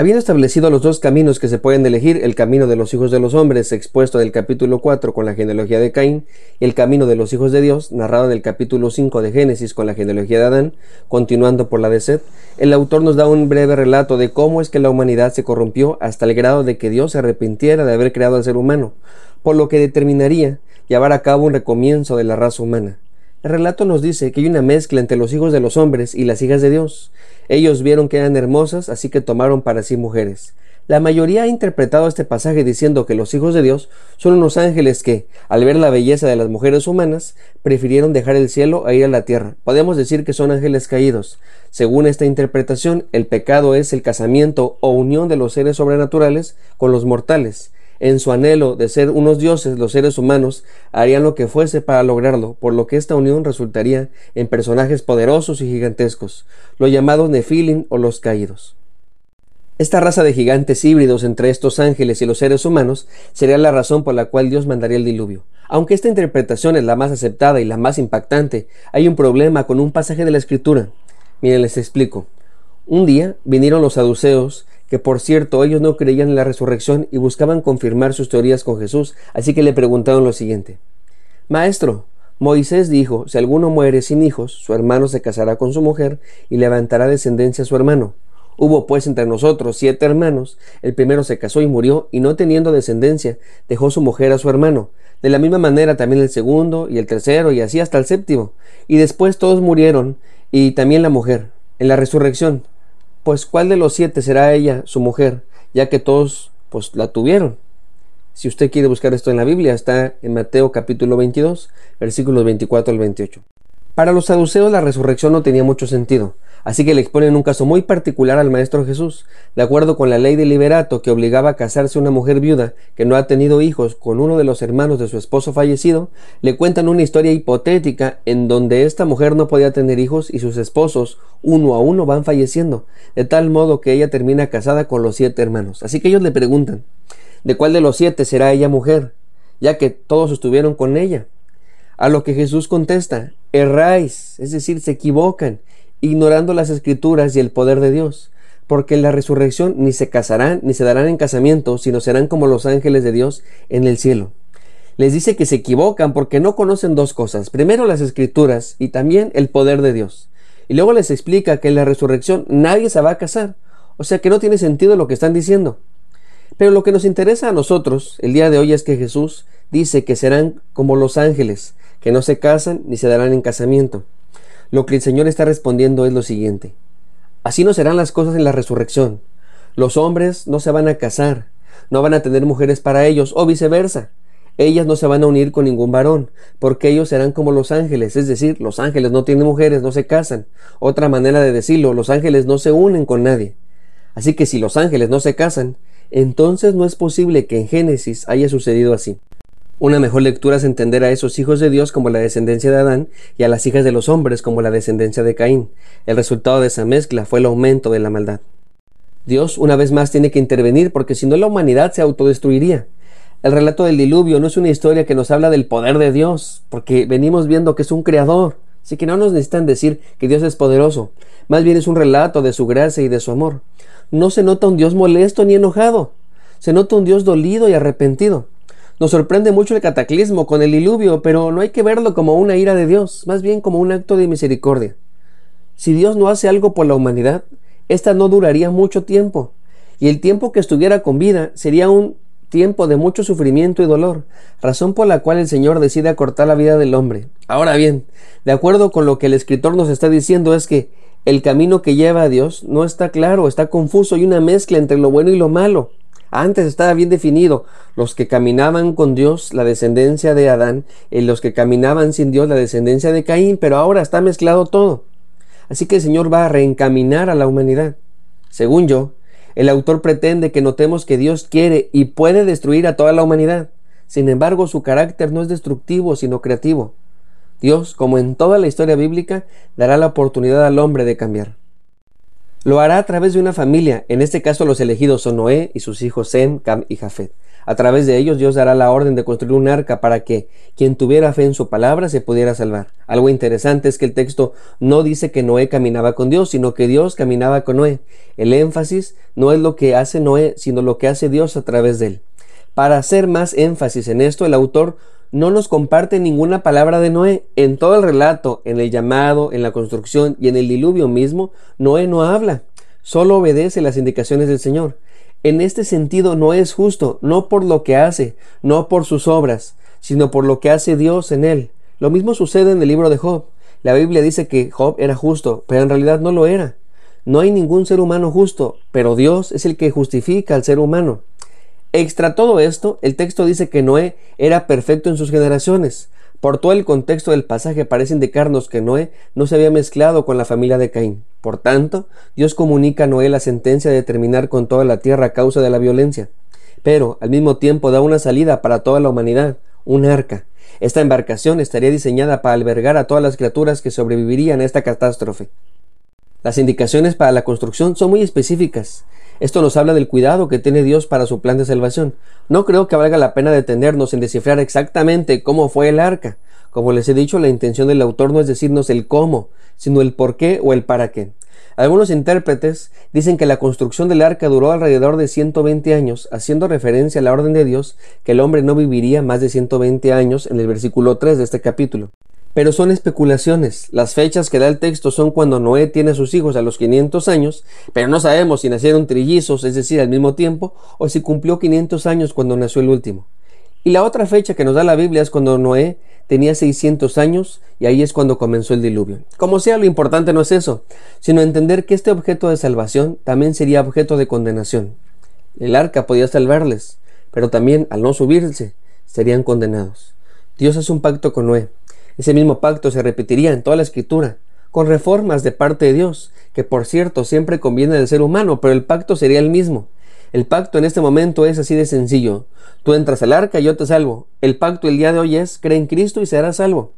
Habiendo establecido los dos caminos que se pueden elegir, el camino de los hijos de los hombres, expuesto en el capítulo 4 con la genealogía de Caín, y el camino de los hijos de Dios, narrado en el capítulo 5 de Génesis con la genealogía de Adán, continuando por la de Seth, el autor nos da un breve relato de cómo es que la humanidad se corrompió hasta el grado de que Dios se arrepintiera de haber creado al ser humano, por lo que determinaría llevar a cabo un recomienzo de la raza humana. El relato nos dice que hay una mezcla entre los hijos de los hombres y las hijas de Dios. Ellos vieron que eran hermosas, así que tomaron para sí mujeres. La mayoría ha interpretado este pasaje diciendo que los hijos de Dios son unos ángeles que, al ver la belleza de las mujeres humanas, prefirieron dejar el cielo e ir a la tierra. Podemos decir que son ángeles caídos. Según esta interpretación, el pecado es el casamiento o unión de los seres sobrenaturales con los mortales. En su anhelo de ser unos dioses, los seres humanos harían lo que fuese para lograrlo, por lo que esta unión resultaría en personajes poderosos y gigantescos, los llamados Nefilim o los caídos. Esta raza de gigantes híbridos entre estos ángeles y los seres humanos sería la razón por la cual Dios mandaría el diluvio. Aunque esta interpretación es la más aceptada y la más impactante, hay un problema con un pasaje de la Escritura. Miren, les explico. Un día vinieron los saduceos que por cierto ellos no creían en la resurrección y buscaban confirmar sus teorías con Jesús, así que le preguntaron lo siguiente. Maestro, Moisés dijo, si alguno muere sin hijos, su hermano se casará con su mujer y levantará descendencia a su hermano. Hubo pues entre nosotros siete hermanos, el primero se casó y murió, y no teniendo descendencia, dejó su mujer a su hermano. De la misma manera también el segundo y el tercero, y así hasta el séptimo. Y después todos murieron, y también la mujer. En la resurrección, pues ¿cuál de los siete será ella, su mujer, ya que todos pues la tuvieron? Si usted quiere buscar esto en la Biblia, está en Mateo capítulo 22, versículos 24 al 28. Para los saduceos la resurrección no tenía mucho sentido, así que le exponen un caso muy particular al Maestro Jesús, de acuerdo con la ley de liberato que obligaba a casarse una mujer viuda que no ha tenido hijos con uno de los hermanos de su esposo fallecido, le cuentan una historia hipotética en donde esta mujer no podía tener hijos y sus esposos uno a uno van falleciendo, de tal modo que ella termina casada con los siete hermanos. Así que ellos le preguntan, ¿de cuál de los siete será ella mujer? ya que todos estuvieron con ella. A lo que Jesús contesta, erráis, es decir, se equivocan, ignorando las escrituras y el poder de Dios, porque en la resurrección ni se casarán ni se darán en casamiento, sino serán como los ángeles de Dios en el cielo. Les dice que se equivocan porque no conocen dos cosas, primero las escrituras y también el poder de Dios. Y luego les explica que en la resurrección nadie se va a casar, o sea que no tiene sentido lo que están diciendo. Pero lo que nos interesa a nosotros el día de hoy es que Jesús dice que serán como los ángeles, que no se casan ni se darán en casamiento. Lo que el Señor está respondiendo es lo siguiente. Así no serán las cosas en la resurrección. Los hombres no se van a casar, no van a tener mujeres para ellos, o viceversa. Ellas no se van a unir con ningún varón, porque ellos serán como los ángeles, es decir, los ángeles no tienen mujeres, no se casan. Otra manera de decirlo, los ángeles no se unen con nadie. Así que si los ángeles no se casan, entonces no es posible que en Génesis haya sucedido así. Una mejor lectura es entender a esos hijos de Dios como la descendencia de Adán y a las hijas de los hombres como la descendencia de Caín. El resultado de esa mezcla fue el aumento de la maldad. Dios una vez más tiene que intervenir porque si no la humanidad se autodestruiría. El relato del diluvio no es una historia que nos habla del poder de Dios, porque venimos viendo que es un creador, así que no nos necesitan decir que Dios es poderoso, más bien es un relato de su gracia y de su amor. No se nota un Dios molesto ni enojado, se nota un Dios dolido y arrepentido. Nos sorprende mucho el cataclismo con el diluvio, pero no hay que verlo como una ira de Dios, más bien como un acto de misericordia. Si Dios no hace algo por la humanidad, ésta no duraría mucho tiempo, y el tiempo que estuviera con vida sería un tiempo de mucho sufrimiento y dolor, razón por la cual el Señor decide acortar la vida del hombre. Ahora bien, de acuerdo con lo que el escritor nos está diciendo es que el camino que lleva a Dios no está claro, está confuso y una mezcla entre lo bueno y lo malo. Antes estaba bien definido los que caminaban con Dios, la descendencia de Adán, y los que caminaban sin Dios, la descendencia de Caín, pero ahora está mezclado todo. Así que el Señor va a reencaminar a la humanidad. Según yo, el autor pretende que notemos que Dios quiere y puede destruir a toda la humanidad. Sin embargo, su carácter no es destructivo, sino creativo. Dios, como en toda la historia bíblica, dará la oportunidad al hombre de cambiar. Lo hará a través de una familia, en este caso los elegidos son Noé y sus hijos Sem, Cam y Jafet. A través de ellos Dios dará la orden de construir un arca para que quien tuviera fe en su palabra se pudiera salvar. Algo interesante es que el texto no dice que Noé caminaba con Dios, sino que Dios caminaba con Noé. El énfasis no es lo que hace Noé, sino lo que hace Dios a través de él. Para hacer más énfasis en esto, el autor no nos comparte ninguna palabra de Noé. En todo el relato, en el llamado, en la construcción y en el diluvio mismo, Noé no habla, solo obedece las indicaciones del Señor. En este sentido no es justo, no por lo que hace, no por sus obras, sino por lo que hace Dios en él. Lo mismo sucede en el libro de Job. La Biblia dice que Job era justo, pero en realidad no lo era. No hay ningún ser humano justo, pero Dios es el que justifica al ser humano. Extra todo esto, el texto dice que Noé era perfecto en sus generaciones. Por todo el contexto del pasaje parece indicarnos que Noé no se había mezclado con la familia de Caín. Por tanto, Dios comunica a Noé la sentencia de terminar con toda la tierra a causa de la violencia. Pero, al mismo tiempo, da una salida para toda la humanidad, un arca. Esta embarcación estaría diseñada para albergar a todas las criaturas que sobrevivirían a esta catástrofe. Las indicaciones para la construcción son muy específicas. Esto nos habla del cuidado que tiene Dios para su plan de salvación. No creo que valga la pena detenernos en descifrar exactamente cómo fue el arca. Como les he dicho, la intención del autor no es decirnos el cómo, sino el por qué o el para qué. Algunos intérpretes dicen que la construcción del arca duró alrededor de 120 años, haciendo referencia a la orden de Dios que el hombre no viviría más de 120 años en el versículo 3 de este capítulo. Pero son especulaciones. Las fechas que da el texto son cuando Noé tiene a sus hijos a los 500 años, pero no sabemos si nacieron trillizos, es decir, al mismo tiempo, o si cumplió 500 años cuando nació el último. Y la otra fecha que nos da la Biblia es cuando Noé tenía 600 años y ahí es cuando comenzó el diluvio. Como sea, lo importante no es eso, sino entender que este objeto de salvación también sería objeto de condenación. El arca podía salvarles, pero también al no subirse serían condenados. Dios hace un pacto con Noé ese mismo pacto se repetiría en toda la escritura, con reformas de parte de Dios, que por cierto siempre conviene del ser humano, pero el pacto sería el mismo. El pacto en este momento es así de sencillo. Tú entras al arca y yo te salvo. El pacto el día de hoy es cree en Cristo y serás salvo.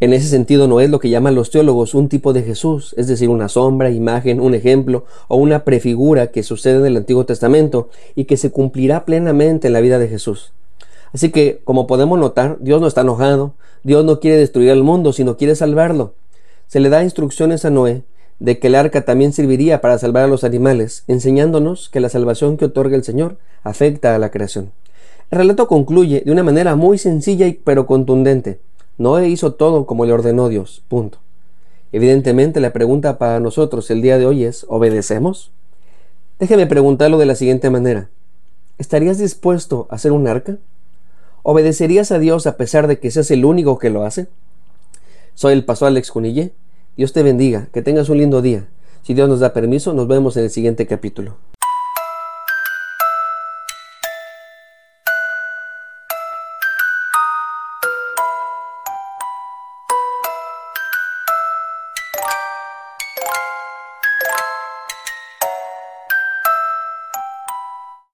En ese sentido no es lo que llaman los teólogos un tipo de Jesús, es decir, una sombra, imagen, un ejemplo o una prefigura que sucede en el Antiguo Testamento y que se cumplirá plenamente en la vida de Jesús. Así que, como podemos notar, Dios no está enojado, Dios no quiere destruir al mundo, sino quiere salvarlo. Se le da instrucciones a Noé de que el arca también serviría para salvar a los animales, enseñándonos que la salvación que otorga el Señor afecta a la creación. El relato concluye de una manera muy sencilla pero contundente. Noé hizo todo como le ordenó Dios. Punto. Evidentemente la pregunta para nosotros el día de hoy es ¿obedecemos? Déjeme preguntarlo de la siguiente manera. ¿Estarías dispuesto a hacer un arca? ¿Obedecerías a Dios a pesar de que seas el único que lo hace? Soy el pastor Alex Cunille. Dios te bendiga, que tengas un lindo día. Si Dios nos da permiso, nos vemos en el siguiente capítulo.